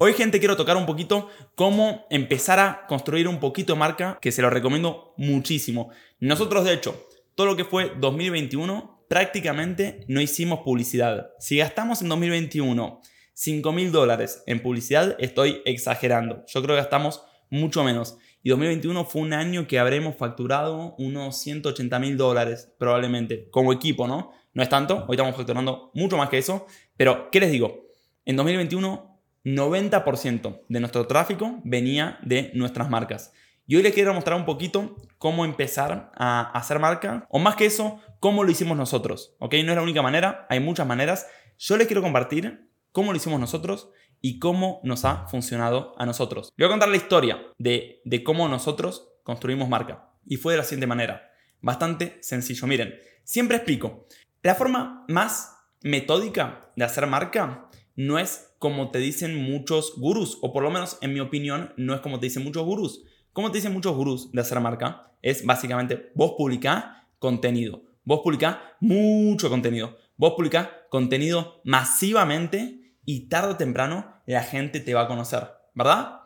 Hoy gente quiero tocar un poquito cómo empezar a construir un poquito marca, que se lo recomiendo muchísimo. Nosotros de hecho, todo lo que fue 2021, prácticamente no hicimos publicidad. Si gastamos en 2021 5 mil dólares en publicidad, estoy exagerando. Yo creo que gastamos mucho menos. Y 2021 fue un año que habremos facturado unos 180 mil dólares, probablemente, como equipo, ¿no? No es tanto, hoy estamos facturando mucho más que eso. Pero, ¿qué les digo? En 2021 90% de nuestro tráfico venía de nuestras marcas. Y hoy les quiero mostrar un poquito cómo empezar a hacer marca, o más que eso, cómo lo hicimos nosotros. ¿ok? No es la única manera, hay muchas maneras. Yo les quiero compartir cómo lo hicimos nosotros y cómo nos ha funcionado a nosotros. Les voy a contar la historia de, de cómo nosotros construimos marca. Y fue de la siguiente manera. Bastante sencillo. Miren, siempre explico. La forma más metódica de hacer marca no es como te dicen muchos gurús, o por lo menos en mi opinión no es como te dicen muchos gurús. Como te dicen muchos gurús de hacer marca, es básicamente vos publicá contenido, vos publicá mucho contenido, vos publicá contenido masivamente y tarde o temprano la gente te va a conocer, ¿verdad?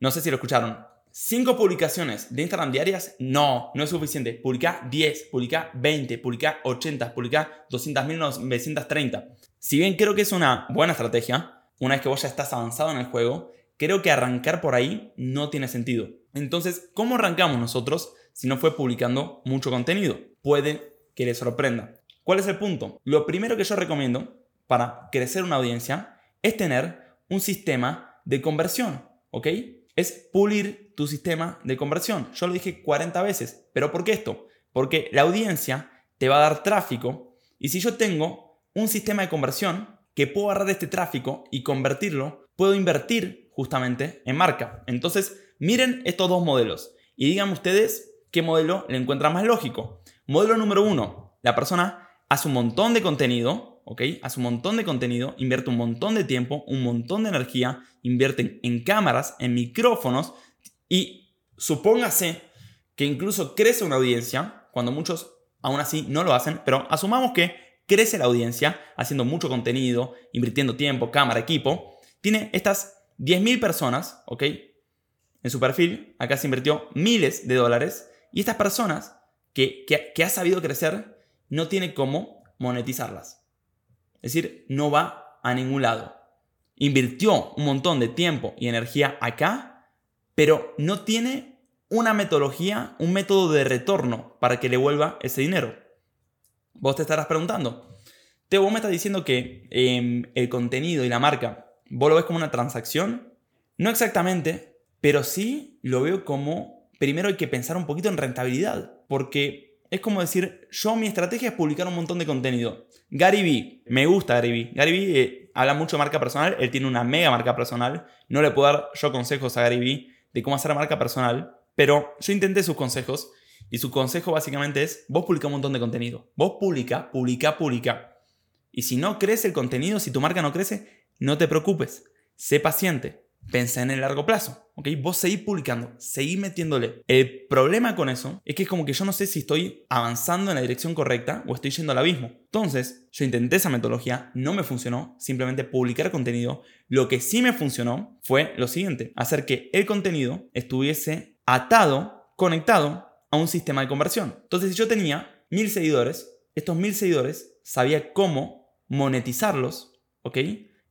No sé si lo escucharon. ¿Cinco publicaciones de Instagram diarias? No, no es suficiente. Publica 10, publica 20, publica 80, publica 200.930. Si bien creo que es una buena estrategia, una vez que vos ya estás avanzado en el juego, creo que arrancar por ahí no tiene sentido. Entonces, ¿cómo arrancamos nosotros si no fue publicando mucho contenido? Puede que les sorprenda. ¿Cuál es el punto? Lo primero que yo recomiendo para crecer una audiencia es tener un sistema de conversión, ¿ok? Es pulir tu sistema de conversión. Yo lo dije 40 veces, pero ¿por qué esto? Porque la audiencia te va a dar tráfico y si yo tengo un sistema de conversión que puedo agarrar este tráfico y convertirlo, puedo invertir justamente en marca. Entonces, miren estos dos modelos y digan ustedes qué modelo le encuentran más lógico. Modelo número uno, la persona hace un montón de contenido, ¿ok? Hace un montón de contenido, invierte un montón de tiempo, un montón de energía, invierte en cámaras, en micrófonos y supóngase que incluso crece una audiencia, cuando muchos aún así no lo hacen, pero asumamos que crece la audiencia haciendo mucho contenido, invirtiendo tiempo, cámara, equipo. Tiene estas 10.000 personas, ¿ok? En su perfil, acá se invirtió miles de dólares y estas personas que, que, ha sabido crecer no tiene cómo monetizarlas. Es decir, no va a ningún lado. Invirtió un montón de tiempo y energía acá, pero no tiene una metodología, un método de retorno para que le vuelva ese dinero. Vos te estarás preguntando, Teo, vos me estás diciendo que em, el contenido y la marca, ¿vos lo ves como una transacción? No exactamente, pero sí lo veo como, primero hay que pensar un poquito en rentabilidad, porque es como decir, yo mi estrategia es publicar un montón de contenido. Gary Vee, me gusta Gary Vee. Gary Vee eh, habla mucho de marca personal, él tiene una mega marca personal. No le puedo dar yo consejos a Gary Vee de cómo hacer marca personal, pero yo intenté sus consejos y su consejo básicamente es, vos publica un montón de contenido. Vos publica, publica, publica. Y si no crece el contenido, si tu marca no crece, no te preocupes. Sé paciente. Pensá en el largo plazo. ¿ok? Vos seguís publicando, seguís metiéndole. El problema con eso es que es como que yo no sé si estoy avanzando en la dirección correcta o estoy yendo al abismo. Entonces, yo intenté esa metodología, no me funcionó, simplemente publicar contenido. Lo que sí me funcionó fue lo siguiente, hacer que el contenido estuviese atado, conectado a un sistema de conversión. Entonces, si yo tenía mil seguidores, estos mil seguidores sabía cómo monetizarlos, ¿ok?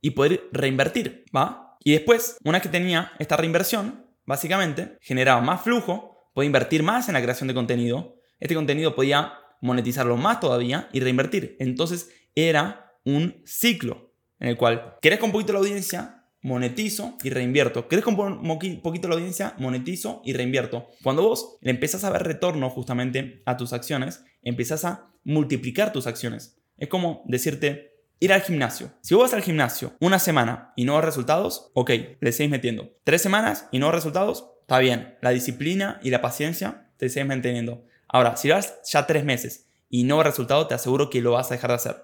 Y poder reinvertir, ¿va? Y después, una vez que tenía esta reinversión, básicamente, generaba más flujo, podía invertir más en la creación de contenido, este contenido podía monetizarlo más todavía y reinvertir. Entonces, era un ciclo en el cual querés con poquito la audiencia, monetizo y reinvierto. ¿Querés con un poquito la audiencia? Monetizo y reinvierto. Cuando vos le empezás a ver retorno justamente a tus acciones, empezás a multiplicar tus acciones. Es como decirte, ir al gimnasio. Si vos vas al gimnasio una semana y no ves resultados, ok, le seguís metiendo. Tres semanas y no ves resultados, está bien. La disciplina y la paciencia te sigues manteniendo. Ahora, si vas ya tres meses y no ves resultado, te aseguro que lo vas a dejar de hacer.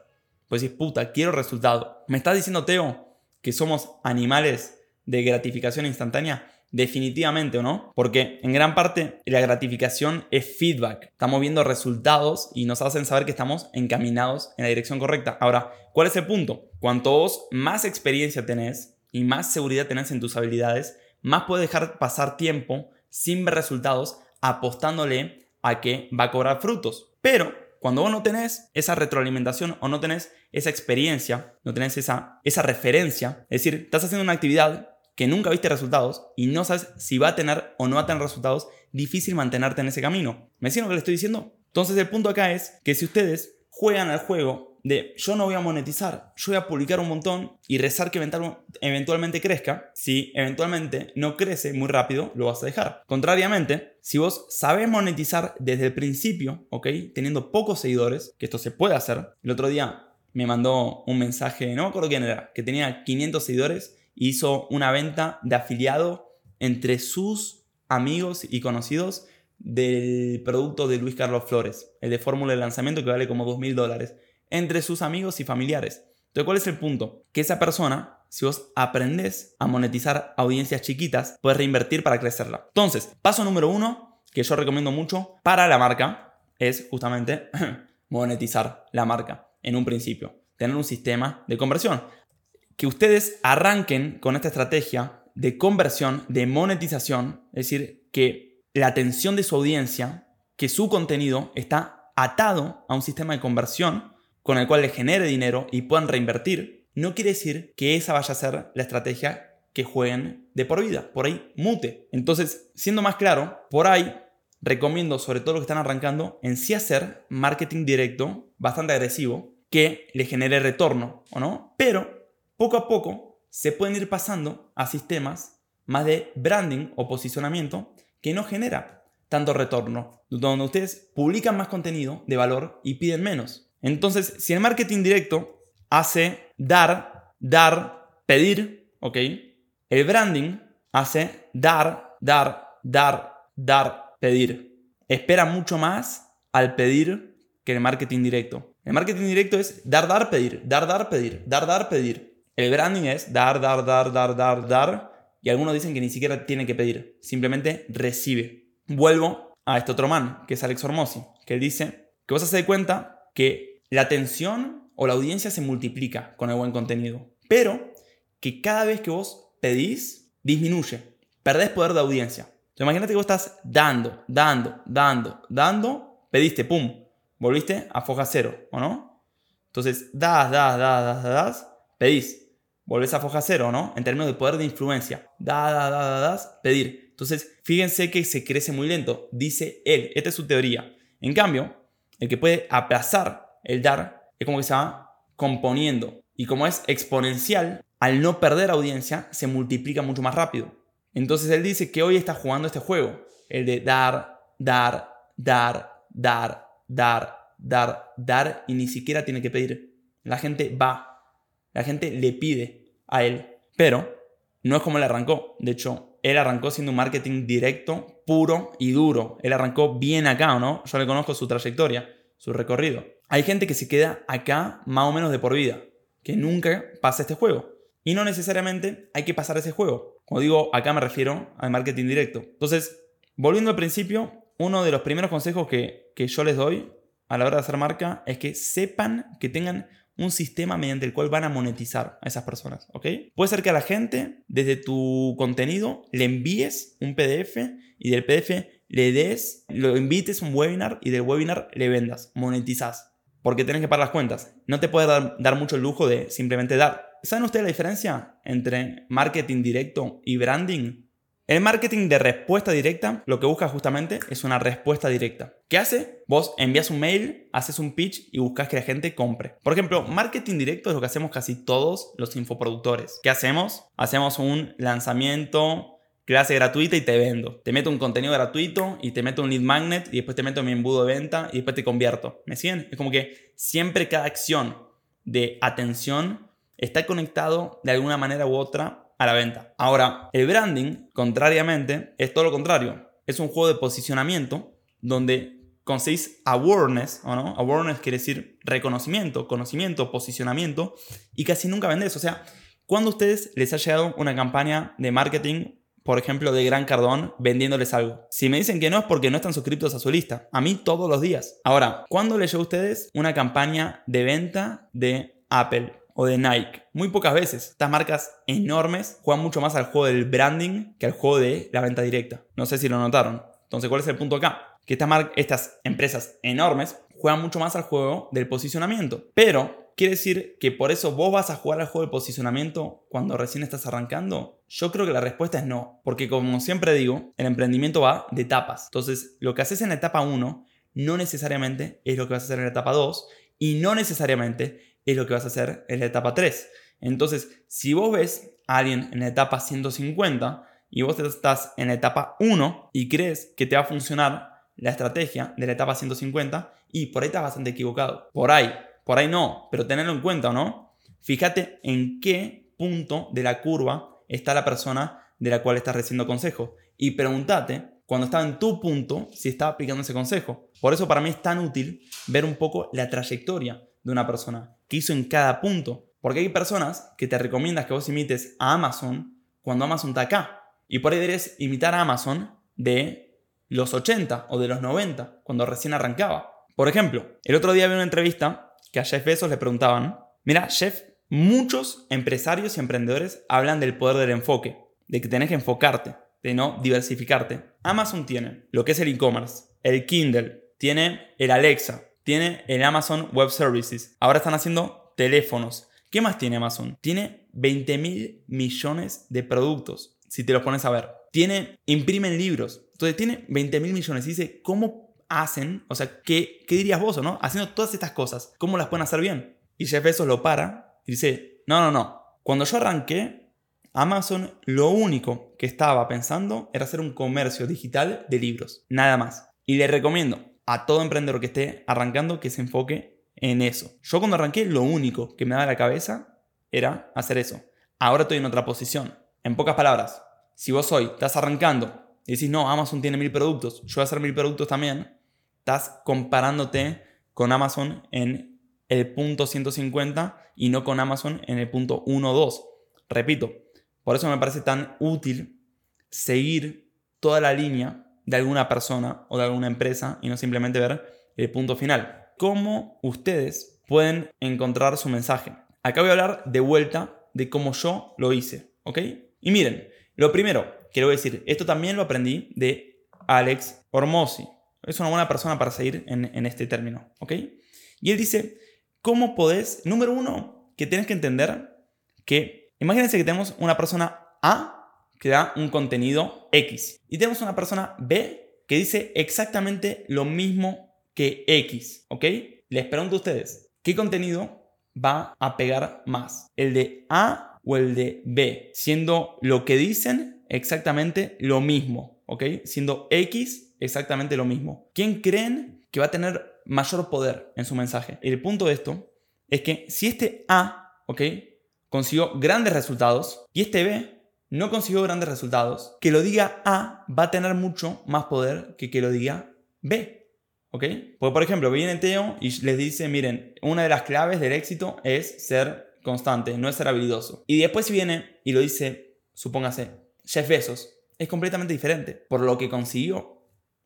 Pues dices, puta, quiero resultado. ¿Me estás diciendo, Teo, que somos animales de gratificación instantánea? Definitivamente o no, porque en gran parte la gratificación es feedback. Estamos viendo resultados y nos hacen saber que estamos encaminados en la dirección correcta. Ahora, ¿cuál es el punto? Cuanto vos más experiencia tenés y más seguridad tenés en tus habilidades, más puedes dejar pasar tiempo sin ver resultados apostándole a que va a cobrar frutos. Pero cuando vos no tenés esa retroalimentación o no tenés esa experiencia, no tenés esa, esa referencia, es decir, estás haciendo una actividad que nunca viste resultados y no sabes si va a tener o no va a tener resultados, difícil mantenerte en ese camino. ¿Me siguen lo que le estoy diciendo? Entonces el punto acá es que si ustedes juegan al juego de yo no voy a monetizar, yo voy a publicar un montón y rezar que eventualmente crezca, si eventualmente no crece muy rápido, lo vas a dejar. Contrariamente, si vos sabes monetizar desde el principio, ¿ok? Teniendo pocos seguidores, que esto se puede hacer. El otro día me mandó un mensaje, no me acuerdo quién era, que tenía 500 seguidores hizo una venta de afiliado entre sus amigos y conocidos del producto de Luis Carlos Flores, el de fórmula de lanzamiento que vale como 2 mil dólares, entre sus amigos y familiares. Entonces, ¿cuál es el punto? Que esa persona, si vos aprendés a monetizar audiencias chiquitas, puedes reinvertir para crecerla. Entonces, paso número uno, que yo recomiendo mucho para la marca, es justamente monetizar la marca en un principio. Tener un sistema de conversión que ustedes arranquen con esta estrategia de conversión, de monetización, es decir, que la atención de su audiencia, que su contenido está atado a un sistema de conversión con el cual le genere dinero y puedan reinvertir, no quiere decir que esa vaya a ser la estrategia que jueguen de por vida. Por ahí mute. Entonces, siendo más claro, por ahí recomiendo, sobre todo los que están arrancando, en sí hacer marketing directo bastante agresivo que le genere retorno, ¿o no? Pero poco a poco se pueden ir pasando a sistemas más de branding o posicionamiento que no genera tanto retorno, donde ustedes publican más contenido de valor y piden menos. Entonces, si el marketing directo hace dar, dar, pedir, ¿ok? El branding hace dar, dar, dar, dar, pedir. Espera mucho más al pedir que el marketing directo. El marketing directo es dar, dar, pedir, dar, dar, pedir, dar, dar, pedir. El branding es dar, dar, dar, dar, dar, dar. Y algunos dicen que ni siquiera tiene que pedir, simplemente recibe. Vuelvo a este otro man, que es Alex Hormozzi, que dice que vos haces de cuenta que la atención o la audiencia se multiplica con el buen contenido, pero que cada vez que vos pedís, disminuye. Perdés poder de audiencia. Entonces, imagínate que vos estás dando, dando, dando, dando, pediste, pum, volviste a foja cero, ¿o no? Entonces, das, das, das, das, das, pedís volvés a foja cero, ¿no? En términos de poder de influencia. Da, da, da, da, das, pedir. Entonces, fíjense que se crece muy lento, dice él. Esta es su teoría. En cambio, el que puede aplazar el dar es como que se va componiendo. Y como es exponencial, al no perder audiencia, se multiplica mucho más rápido. Entonces él dice que hoy está jugando este juego. El de dar, dar, dar, dar, dar, dar, dar, y ni siquiera tiene que pedir. La gente va. La gente le pide a él. Pero no es como él arrancó. De hecho, él arrancó siendo un marketing directo, puro y duro. Él arrancó bien acá, ¿no? Yo le conozco su trayectoria, su recorrido. Hay gente que se queda acá más o menos de por vida, que nunca pasa este juego. Y no necesariamente hay que pasar ese juego. Como digo, acá me refiero al marketing directo. Entonces, volviendo al principio, uno de los primeros consejos que, que yo les doy a la hora de hacer marca es que sepan que tengan un sistema mediante el cual van a monetizar a esas personas, ¿ok? Puede ser que a la gente, desde tu contenido, le envíes un PDF y del PDF le des, lo invites a un webinar y del webinar le vendas, monetizas. Porque tienes que pagar las cuentas. No te puede dar, dar mucho el lujo de simplemente dar. ¿Saben ustedes la diferencia entre marketing directo y branding? El marketing de respuesta directa lo que busca justamente es una respuesta directa. ¿Qué hace? Vos envías un mail, haces un pitch y buscas que la gente compre. Por ejemplo, marketing directo es lo que hacemos casi todos los infoproductores. ¿Qué hacemos? Hacemos un lanzamiento, clase gratuita y te vendo. Te meto un contenido gratuito y te meto un lead magnet y después te meto mi embudo de venta y después te convierto. ¿Me siguen? Es como que siempre cada acción de atención está conectado de alguna manera u otra a la venta. Ahora, el branding, contrariamente, es todo lo contrario. Es un juego de posicionamiento donde conseguís awareness, ¿o no? Awareness quiere decir reconocimiento, conocimiento, posicionamiento, y casi nunca vendés. O sea, cuando a ustedes les ha llegado una campaña de marketing, por ejemplo, de Gran Cardón, vendiéndoles algo? Si me dicen que no es porque no están suscritos a su lista. A mí todos los días. Ahora, ¿cuándo les a ustedes una campaña de venta de Apple? o de Nike. Muy pocas veces. Estas marcas enormes juegan mucho más al juego del branding que al juego de la venta directa. No sé si lo notaron. Entonces, ¿cuál es el punto acá? Que estas, estas empresas enormes juegan mucho más al juego del posicionamiento. Pero, ¿quiere decir que por eso vos vas a jugar al juego del posicionamiento cuando recién estás arrancando? Yo creo que la respuesta es no. Porque como siempre digo, el emprendimiento va de etapas. Entonces, lo que haces en la etapa 1 no necesariamente es lo que vas a hacer en la etapa 2 y no necesariamente es lo que vas a hacer en la etapa 3. Entonces, si vos ves a alguien en la etapa 150 y vos estás en la etapa 1 y crees que te va a funcionar la estrategia de la etapa 150 y por ahí estás bastante equivocado. Por ahí, por ahí no, pero tenerlo en cuenta, ¿o no? Fíjate en qué punto de la curva está la persona de la cual estás recibiendo consejo y pregúntate cuando estaba en tu punto si estaba aplicando ese consejo. Por eso para mí es tan útil ver un poco la trayectoria de una persona, qué hizo en cada punto. Porque hay personas que te recomiendas que vos imites a Amazon cuando Amazon está acá. Y por ahí deberías imitar a Amazon de los 80 o de los 90, cuando recién arrancaba. Por ejemplo, el otro día vi una entrevista que a Jeff Bezos le preguntaban, mira, Jeff, muchos empresarios y emprendedores hablan del poder del enfoque, de que tenés que enfocarte, de no diversificarte. Amazon tiene lo que es el e-commerce, el Kindle, tiene el Alexa, tiene el Amazon Web Services. Ahora están haciendo teléfonos. ¿Qué más tiene Amazon? Tiene 20 mil millones de productos, si te los pones a ver. Tiene, imprimen libros. Entonces tiene 20 mil millones. Y dice, ¿cómo hacen? O sea, ¿qué, ¿qué dirías vos no? Haciendo todas estas cosas. ¿Cómo las pueden hacer bien? Y Jeff Bezos lo para y dice, no, no, no. Cuando yo arranqué, Amazon lo único que estaba pensando era hacer un comercio digital de libros. Nada más. Y le recomiendo a todo emprendedor que esté arrancando que se enfoque en eso. Yo cuando arranqué lo único que me daba la cabeza era hacer eso. Ahora estoy en otra posición. En pocas palabras, si vos hoy estás arrancando y decís, no, Amazon tiene mil productos, yo voy a hacer mil productos también, estás comparándote con Amazon en el punto 150 y no con Amazon en el punto 1 2. Repito, por eso me parece tan útil seguir toda la línea de alguna persona o de alguna empresa y no simplemente ver el punto final. ¿Cómo ustedes pueden encontrar su mensaje? Acá voy a hablar de vuelta de cómo yo lo hice, ¿ok? Y miren, lo primero quiero decir, esto también lo aprendí de Alex Ormosi. Es una buena persona para seguir en, en este término, ¿ok? Y él dice, ¿cómo podés? Número uno, que tienes que entender que, imagínense que tenemos una persona A que da un contenido X. Y tenemos una persona B que dice exactamente lo mismo que X, ¿ok? Les pregunto a ustedes, ¿qué contenido va a pegar más? ¿El de A o el de B? Siendo lo que dicen exactamente lo mismo, ¿ok? Siendo X exactamente lo mismo. ¿Quién creen que va a tener mayor poder en su mensaje? El punto de esto es que si este A, ¿ok? Consiguió grandes resultados y este B no consiguió grandes resultados, que lo diga A va a tener mucho más poder que que lo diga B. ¿Ok? Porque, por ejemplo, viene Teo y les dice, miren, una de las claves del éxito es ser constante, no es ser habilidoso. Y después viene y lo dice, supóngase, Jeff Bezos. Es completamente diferente por lo que consiguió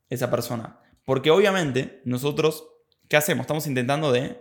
esa persona. Porque obviamente nosotros, ¿qué hacemos? Estamos intentando de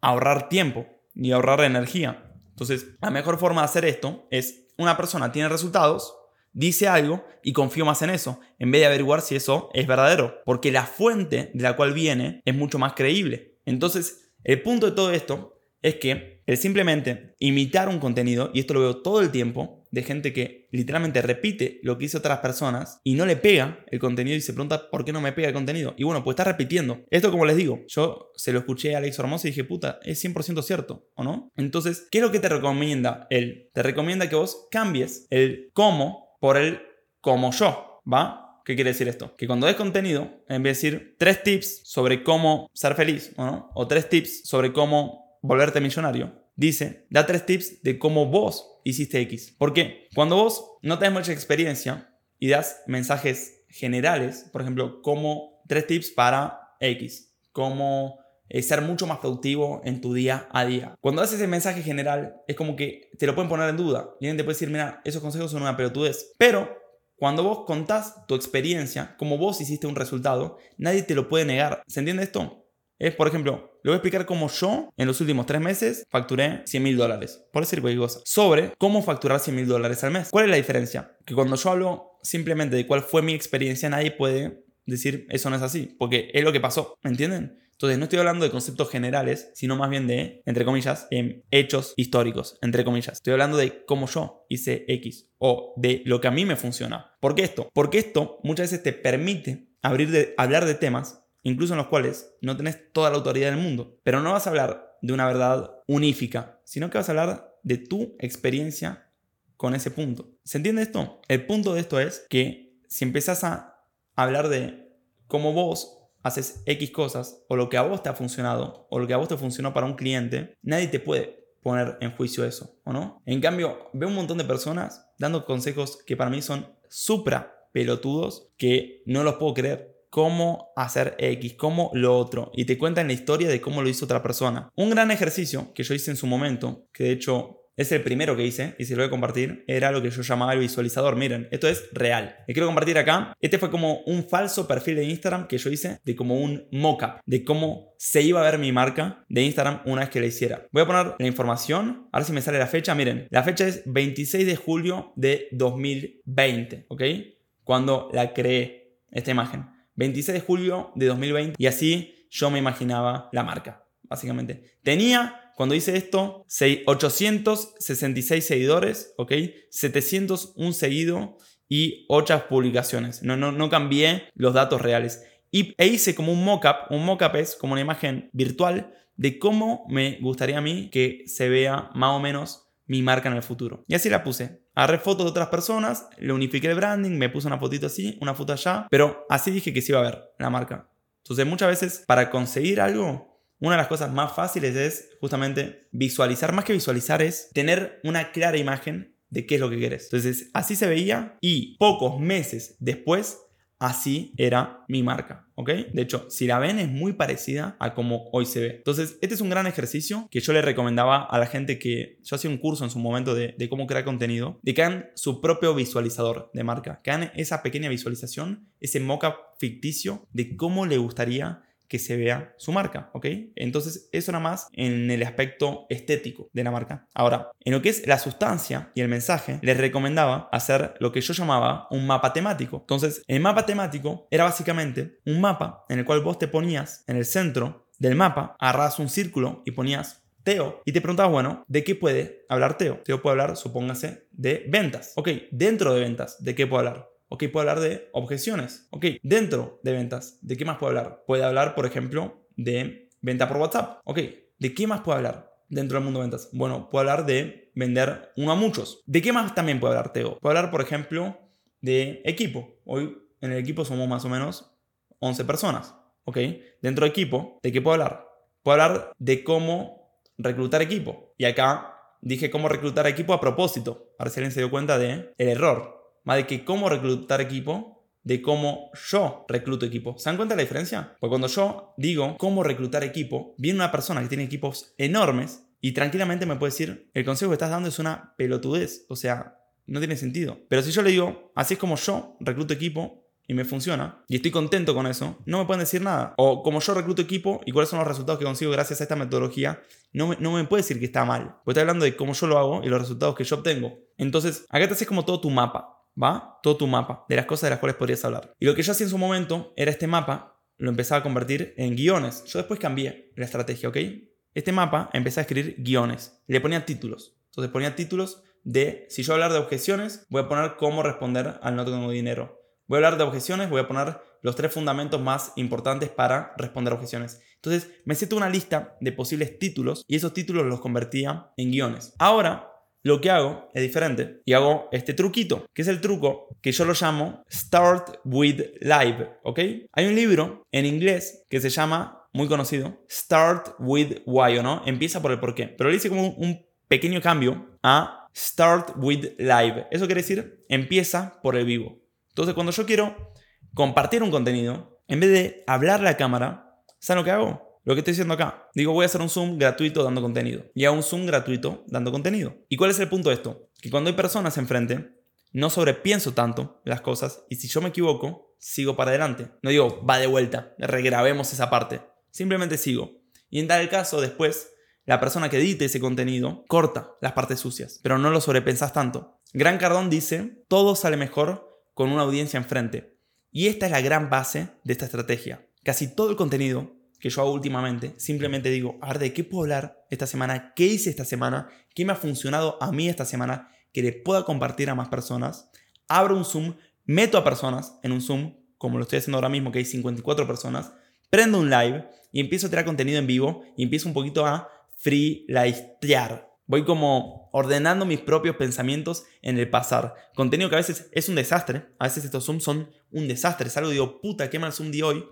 ahorrar tiempo y ahorrar energía. Entonces, la mejor forma de hacer esto es una persona tiene resultados, dice algo y confío más en eso, en vez de averiguar si eso es verdadero, porque la fuente de la cual viene es mucho más creíble. Entonces, el punto de todo esto es que el simplemente imitar un contenido, y esto lo veo todo el tiempo, de gente que literalmente repite lo que hizo otras personas y no le pega el contenido y se pregunta por qué no me pega el contenido. Y bueno, pues está repitiendo. Esto como les digo, yo se lo escuché a Alex Hermoso y dije, puta, es 100% cierto, ¿o no? Entonces, ¿qué es lo que te recomienda él? Te recomienda que vos cambies el cómo por el como yo, ¿va? ¿Qué quiere decir esto? Que cuando des contenido, en vez de decir tres tips sobre cómo ser feliz, ¿o no? O tres tips sobre cómo volverte millonario, dice, da tres tips de cómo vos hiciste X. ¿Por qué? Cuando vos no tenés mucha experiencia y das mensajes generales, por ejemplo, cómo tres tips para X. Cómo eh, ser mucho más productivo en tu día a día. Cuando haces ese mensaje general, es como que te lo pueden poner en duda. Y alguien te puede decir, mira, esos consejos son una pelotudez. Pero cuando vos contás tu experiencia, como vos hiciste un resultado, nadie te lo puede negar. ¿Se entiende esto? Es, por ejemplo, le voy a explicar cómo yo en los últimos tres meses facturé 100 mil dólares, por decir cualquier cosa, sobre cómo facturar 100 mil dólares al mes. ¿Cuál es la diferencia? Que cuando yo hablo simplemente de cuál fue mi experiencia, nadie puede decir eso no es así, porque es lo que pasó, ¿me entienden? Entonces no estoy hablando de conceptos generales, sino más bien de, entre comillas, hechos históricos, entre comillas. Estoy hablando de cómo yo hice X o de lo que a mí me funciona. ¿Por qué esto? Porque esto muchas veces te permite abrir de, hablar de temas incluso en los cuales no tenés toda la autoridad del mundo. Pero no vas a hablar de una verdad unífica, sino que vas a hablar de tu experiencia con ese punto. ¿Se entiende esto? El punto de esto es que si empezás a hablar de cómo vos haces X cosas, o lo que a vos te ha funcionado, o lo que a vos te funcionó para un cliente, nadie te puede poner en juicio eso, ¿o no? En cambio, veo un montón de personas dando consejos que para mí son supra pelotudos que no los puedo creer cómo hacer X, cómo lo otro, y te cuentan la historia de cómo lo hizo otra persona. Un gran ejercicio que yo hice en su momento, que de hecho es el primero que hice y se lo voy a compartir, era lo que yo llamaba el visualizador. Miren, esto es real. Le quiero compartir acá. Este fue como un falso perfil de Instagram que yo hice de como un mockup de cómo se iba a ver mi marca de Instagram una vez que la hiciera. Voy a poner la información, a ver si me sale la fecha. Miren, la fecha es 26 de julio de 2020, ¿ok? Cuando la creé, esta imagen. 26 de julio de 2020 y así yo me imaginaba la marca, básicamente. Tenía, cuando hice esto, 866 seguidores, ¿ok? 701 seguido y 8 publicaciones. No, no, no cambié los datos reales. Y, e hice como un mockup, un mockup es como una imagen virtual de cómo me gustaría a mí que se vea más o menos mi marca en el futuro. Y así la puse. Agarré fotos de otras personas, le unifiqué el branding, me puse una fotito así, una foto allá, pero así dije que se iba a ver la marca. Entonces muchas veces para conseguir algo, una de las cosas más fáciles es justamente visualizar, más que visualizar es tener una clara imagen de qué es lo que quieres. Entonces así se veía y pocos meses después así era mi marca, ¿ok? De hecho, si la ven es muy parecida a como hoy se ve. Entonces, este es un gran ejercicio que yo le recomendaba a la gente que yo hacía un curso en su momento de, cómo crear contenido, de que hagan su propio visualizador de marca, que hagan esa pequeña visualización, ese mockup ficticio de cómo le gustaría que se vea su marca, ¿ok? Entonces, eso nada más en el aspecto estético de la marca. Ahora, en lo que es la sustancia y el mensaje, les recomendaba hacer lo que yo llamaba un mapa temático. Entonces, el mapa temático era básicamente un mapa en el cual vos te ponías en el centro del mapa, agarras un círculo y ponías Teo. Y te preguntabas, bueno, ¿de qué puede hablar Teo? Teo puede hablar, supóngase, de ventas. Ok, dentro de ventas, ¿de qué puede hablar? Ok, puede hablar de objeciones. Ok, dentro de ventas, ¿de qué más puede hablar? Puede hablar, por ejemplo, de venta por WhatsApp. Ok, ¿de qué más puede hablar dentro del mundo de ventas? Bueno, puede hablar de vender uno a muchos. ¿De qué más también puede hablar Teo? Puede hablar, por ejemplo, de equipo. Hoy en el equipo somos más o menos 11 personas. Ok, dentro de equipo, ¿de qué puedo hablar? Puedo hablar de cómo reclutar equipo. Y acá dije cómo reclutar equipo a propósito. Para si alguien se dio cuenta de el error más de que cómo reclutar equipo, de cómo yo recluto equipo. ¿Se dan cuenta la diferencia? Porque cuando yo digo cómo reclutar equipo, viene una persona que tiene equipos enormes y tranquilamente me puede decir, el consejo que estás dando es una pelotudez, o sea, no tiene sentido. Pero si yo le digo, así es como yo recluto equipo, y me funciona y estoy contento con eso, no me pueden decir nada. O como yo recluto equipo y cuáles son los resultados que consigo gracias a esta metodología, no me, no me puede decir que está mal. Porque estoy hablando de cómo yo lo hago y los resultados que yo obtengo. Entonces, acá te haces como todo tu mapa. ¿Va? Todo tu mapa de las cosas de las cuales podrías hablar. Y lo que yo hacía en su momento era este mapa, lo empezaba a convertir en guiones. Yo después cambié la estrategia, ¿ok? Este mapa empecé a escribir guiones. Le ponía títulos. Entonces ponía títulos de, si yo hablar de objeciones, voy a poner cómo responder al no tengo dinero. Voy a hablar de objeciones, voy a poner los tres fundamentos más importantes para responder objeciones. Entonces me siento una lista de posibles títulos y esos títulos los convertía en guiones. Ahora lo que hago es diferente y hago este truquito, que es el truco que yo lo llamo Start with Live, ¿ok? Hay un libro en inglés que se llama, muy conocido, Start with Why, ¿o no? Empieza por el por qué. Pero le hice como un pequeño cambio a Start with Live. Eso quiere decir, empieza por el vivo. Entonces, cuando yo quiero compartir un contenido, En vez de hablarle a la cámara, ¿saben lo que hago? Lo que estoy diciendo acá. Digo, voy a hacer un Zoom gratuito dando contenido. Y hago un Zoom gratuito dando contenido. ¿Y cuál es el punto de esto? Que cuando hay personas enfrente, no sobrepienso tanto las cosas y si yo me equivoco, sigo para adelante. No digo, va de vuelta, regrabemos esa parte. Simplemente sigo. Y en tal caso, después, la persona que edite ese contenido corta las partes sucias, pero no lo sobrepensas tanto. Gran Cardón dice, todo sale mejor con una audiencia enfrente. Y esta es la gran base de esta estrategia. Casi todo el contenido que yo hago últimamente, simplemente digo, a ver, ¿de qué puedo hablar esta semana? ¿Qué hice esta semana? ¿Qué me ha funcionado a mí esta semana? Que le pueda compartir a más personas. Abro un Zoom, meto a personas en un Zoom, como lo estoy haciendo ahora mismo, que hay 54 personas. Prendo un live y empiezo a tirar contenido en vivo y empiezo un poquito a freeliftear. Voy como ordenando mis propios pensamientos en el pasar. Contenido que a veces es un desastre. A veces estos Zooms son un desastre. Es algo digo, puta, qué mal Zoom de hoy.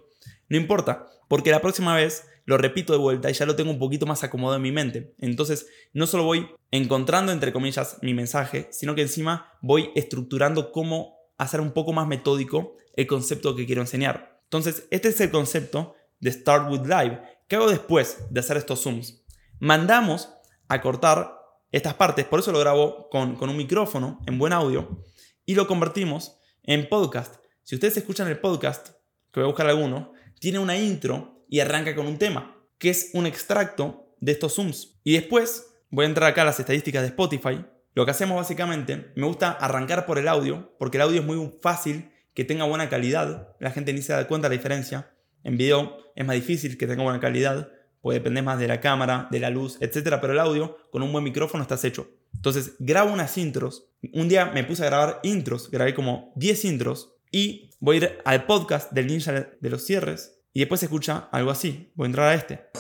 No importa, porque la próxima vez lo repito de vuelta y ya lo tengo un poquito más acomodado en mi mente. Entonces, no solo voy encontrando, entre comillas, mi mensaje, sino que encima voy estructurando cómo hacer un poco más metódico el concepto que quiero enseñar. Entonces, este es el concepto de Start with Live. ¿Qué hago después de hacer estos Zooms? Mandamos a cortar estas partes, por eso lo grabo con, con un micrófono en buen audio y lo convertimos en podcast. Si ustedes escuchan el podcast, que voy a buscar alguno, tiene una intro y arranca con un tema, que es un extracto de estos Zooms. Y después voy a entrar acá a las estadísticas de Spotify. Lo que hacemos básicamente, me gusta arrancar por el audio, porque el audio es muy fácil que tenga buena calidad. La gente ni se da cuenta de la diferencia. En video es más difícil que tenga buena calidad puede depender más de la cámara, de la luz, etc. Pero el audio, con un buen micrófono, estás hecho. Entonces, grabo unas intros. Un día me puse a grabar intros, grabé como 10 intros y voy a ir al podcast del ninja de los cierres y después se escucha algo así. Voy a entrar a este.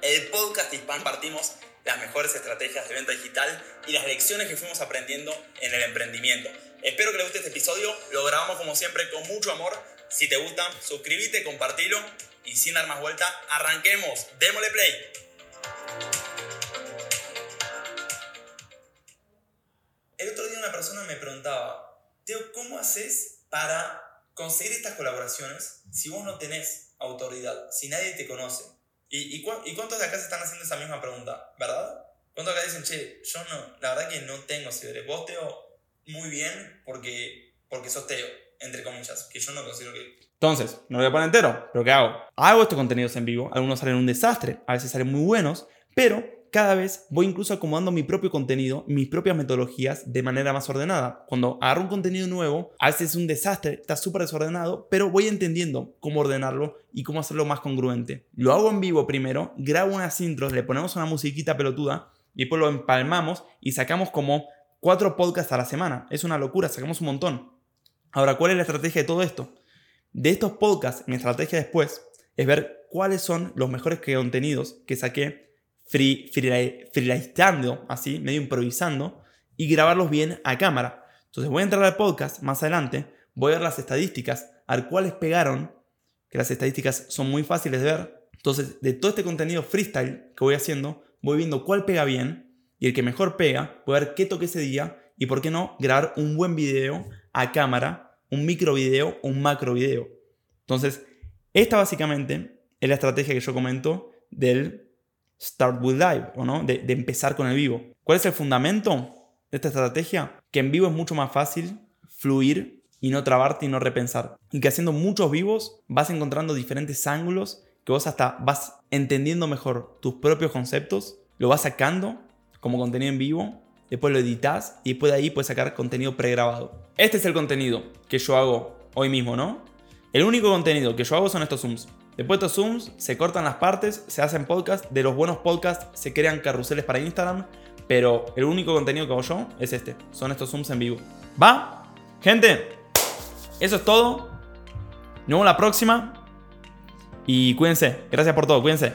El podcast Hispan partimos las mejores estrategias de venta digital y las lecciones que fuimos aprendiendo en el emprendimiento. Espero que les guste este episodio. Lo grabamos como siempre con mucho amor. Si te gusta, suscríbete, compartilo y sin dar más vuelta, arranquemos. Démosle play. El otro día una persona me preguntaba, Teo, ¿cómo haces para conseguir estas colaboraciones si vos no tenés autoridad, si nadie te conoce? ¿Y, y, cuántos de acá se están haciendo esa misma pregunta, verdad? ¿Cuántos acá dicen, che, yo no, la verdad que no tengo seguidores? Vos, Teo, muy bien porque, porque sos Teo entre comillas, que yo no considero que... Entonces, no lo voy a poner entero, pero ¿qué hago? Hago estos contenidos en vivo, algunos salen un desastre, a veces salen muy buenos, pero cada vez voy incluso acomodando mi propio contenido, mis propias metodologías de manera más ordenada. Cuando agarro un contenido nuevo, a veces es un desastre, está súper desordenado, pero voy entendiendo cómo ordenarlo y cómo hacerlo más congruente. Lo hago en vivo primero, grabo unas intros, le ponemos una musiquita pelotuda y después lo empalmamos y sacamos como cuatro podcasts a la semana. Es una locura, sacamos un montón. Ahora, ¿cuál es la estrategia de todo esto? De estos podcasts, mi estrategia después es ver cuáles son los mejores contenidos que saqué free, así, medio improvisando, y grabarlos bien a cámara. Entonces voy a entrar al podcast más adelante, voy a ver las estadísticas, a ver cuáles pegaron, que las estadísticas son muy fáciles de ver. Entonces, de todo este contenido freestyle que voy haciendo, voy viendo cuál pega bien, y el que mejor pega, voy a ver qué toque ese día, y por qué no grabar un buen video a cámara un micro video un macro video. Entonces, esta básicamente es la estrategia que yo comento del Start with Live, ¿o no? De, empezar con el vivo. ¿Cuál es el fundamento de esta estrategia? Que en vivo es mucho más fácil fluir y no trabarte y no repensar. Y que haciendo muchos vivos vas encontrando diferentes ángulos que vos hasta vas entendiendo mejor tus propios conceptos, lo vas sacando como contenido en vivo después lo editas y después de ahí puedes sacar contenido pregrabado. Este es el contenido que yo hago hoy mismo, ¿no? El único contenido que yo hago son estos zooms. Después de estos zooms se cortan las partes, se hacen podcasts, de los buenos podcasts se crean carruseles para Instagram, pero el único contenido que hago yo es este, son estos zooms en vivo. ¿Va? Gente, eso es todo. Nos vemos la próxima y cuídense. Gracias por todo, cuídense.